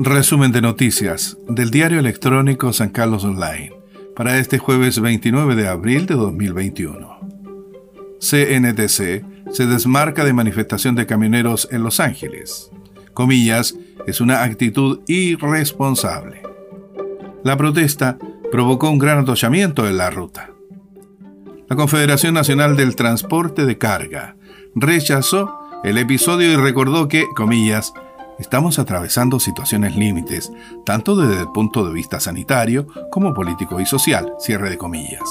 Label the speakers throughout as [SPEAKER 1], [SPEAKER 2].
[SPEAKER 1] Resumen de noticias del diario electrónico San Carlos Online para este jueves 29 de abril de 2021. CNTC se desmarca de manifestación de camioneros en Los Ángeles. Comillas, es una actitud irresponsable. La protesta provocó un gran atollamiento en la ruta. La Confederación Nacional del Transporte de Carga rechazó el episodio y recordó que, comillas, estamos atravesando situaciones límites, tanto desde el punto de vista sanitario como político y social, cierre de comillas.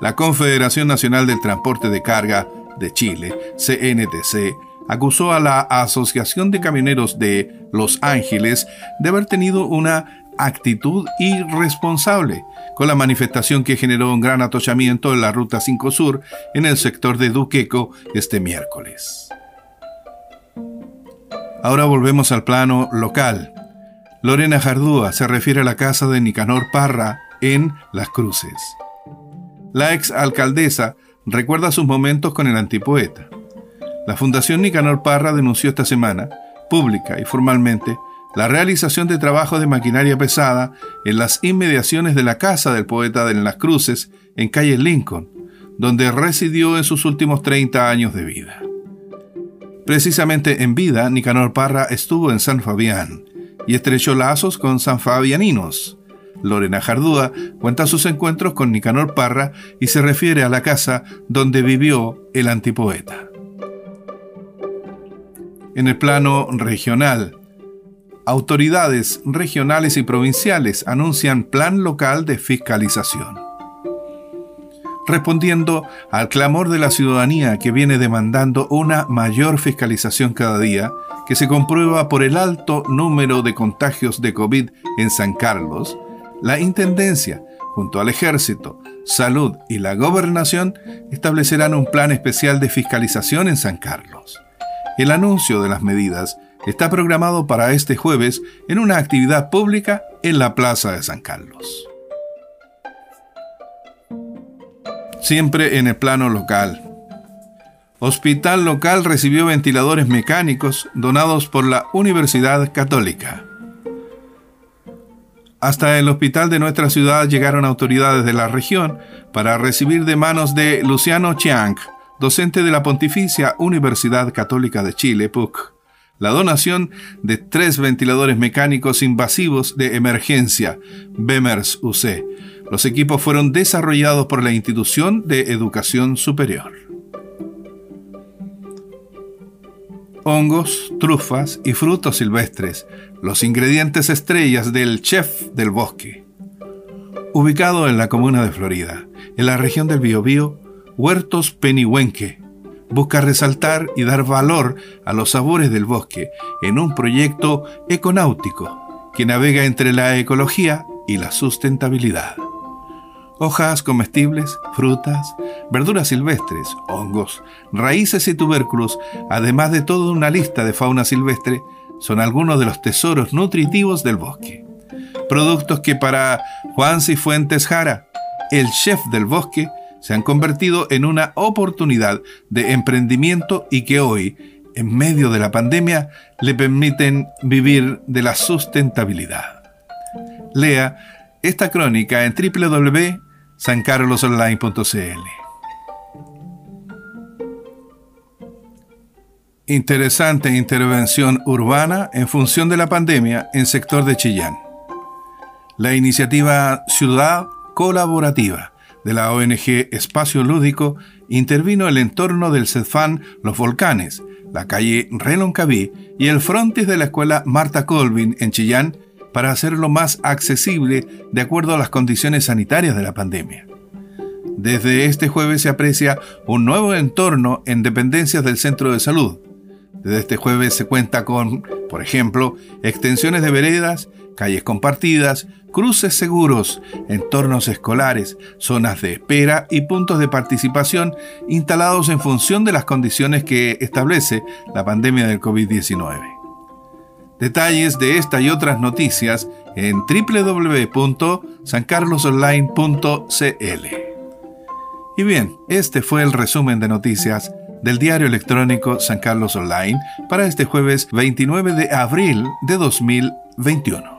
[SPEAKER 1] La Confederación Nacional del Transporte de Carga de Chile, CNTC, acusó a la Asociación de Camioneros de Los Ángeles de haber tenido una actitud irresponsable con la manifestación que generó un gran atollamiento en la Ruta 5 Sur en el sector de Duqueco este miércoles. Ahora volvemos al plano local. Lorena Jardúa se refiere a la casa de Nicanor Parra en Las Cruces. La ex alcaldesa recuerda sus momentos con el antipoeta. La Fundación Nicanor Parra denunció esta semana, pública y formalmente, la realización de trabajos de maquinaria pesada en las inmediaciones de la casa del poeta de Las Cruces, en calle Lincoln, donde residió en sus últimos 30 años de vida. Precisamente en vida, Nicanor Parra estuvo en San Fabián y estrechó lazos con San Fabianinos. Lorena Jardúa cuenta sus encuentros con Nicanor Parra y se refiere a la casa donde vivió el antipoeta. En el plano regional, autoridades regionales y provinciales anuncian plan local de fiscalización respondiendo al clamor de la ciudadanía que viene demandando una mayor fiscalización cada día, que se comprueba por el alto número de contagios de COVID en San Carlos, la Intendencia, junto al Ejército, Salud y la Gobernación, establecerán un plan especial de fiscalización en San Carlos. El anuncio de las medidas está programado para este jueves en una actividad pública en la Plaza de San Carlos. Siempre en el plano local. Hospital local recibió ventiladores mecánicos donados por la Universidad Católica. Hasta el hospital de nuestra ciudad llegaron autoridades de la región para recibir de manos de Luciano Chiang, docente de la Pontificia Universidad Católica de Chile, PUC, la donación de tres ventiladores mecánicos invasivos de emergencia, BEMERS UC, los equipos fueron desarrollados por la institución de educación superior. Hongos, trufas y frutos silvestres, los ingredientes estrellas del chef del bosque. Ubicado en la comuna de Florida, en la región del Biobío, Huertos Penihuenque busca resaltar y dar valor a los sabores del bosque en un proyecto econáutico que navega entre la ecología y la sustentabilidad hojas comestibles, frutas, verduras silvestres, hongos, raíces y tubérculos, además de toda una lista de fauna silvestre, son algunos de los tesoros nutritivos del bosque. Productos que para Juan Cifuentes Jara, el chef del bosque, se han convertido en una oportunidad de emprendimiento y que hoy, en medio de la pandemia, le permiten vivir de la sustentabilidad. Lea esta crónica en www sancarlosonline.cl. Interesante intervención urbana en función de la pandemia en sector de Chillán. La iniciativa Ciudad Colaborativa de la ONG Espacio Lúdico intervino el entorno del CEDFAN Los Volcanes, la calle Reloncaví y el frontis de la escuela Marta Colvin en Chillán para hacerlo más accesible de acuerdo a las condiciones sanitarias de la pandemia. Desde este jueves se aprecia un nuevo entorno en dependencias del centro de salud. Desde este jueves se cuenta con, por ejemplo, extensiones de veredas, calles compartidas, cruces seguros, entornos escolares, zonas de espera y puntos de participación instalados en función de las condiciones que establece la pandemia del COVID-19. Detalles de esta y otras noticias en www.sancarlosonline.cl. Y bien, este fue el resumen de noticias del diario electrónico San Carlos Online para este jueves 29 de abril de 2021.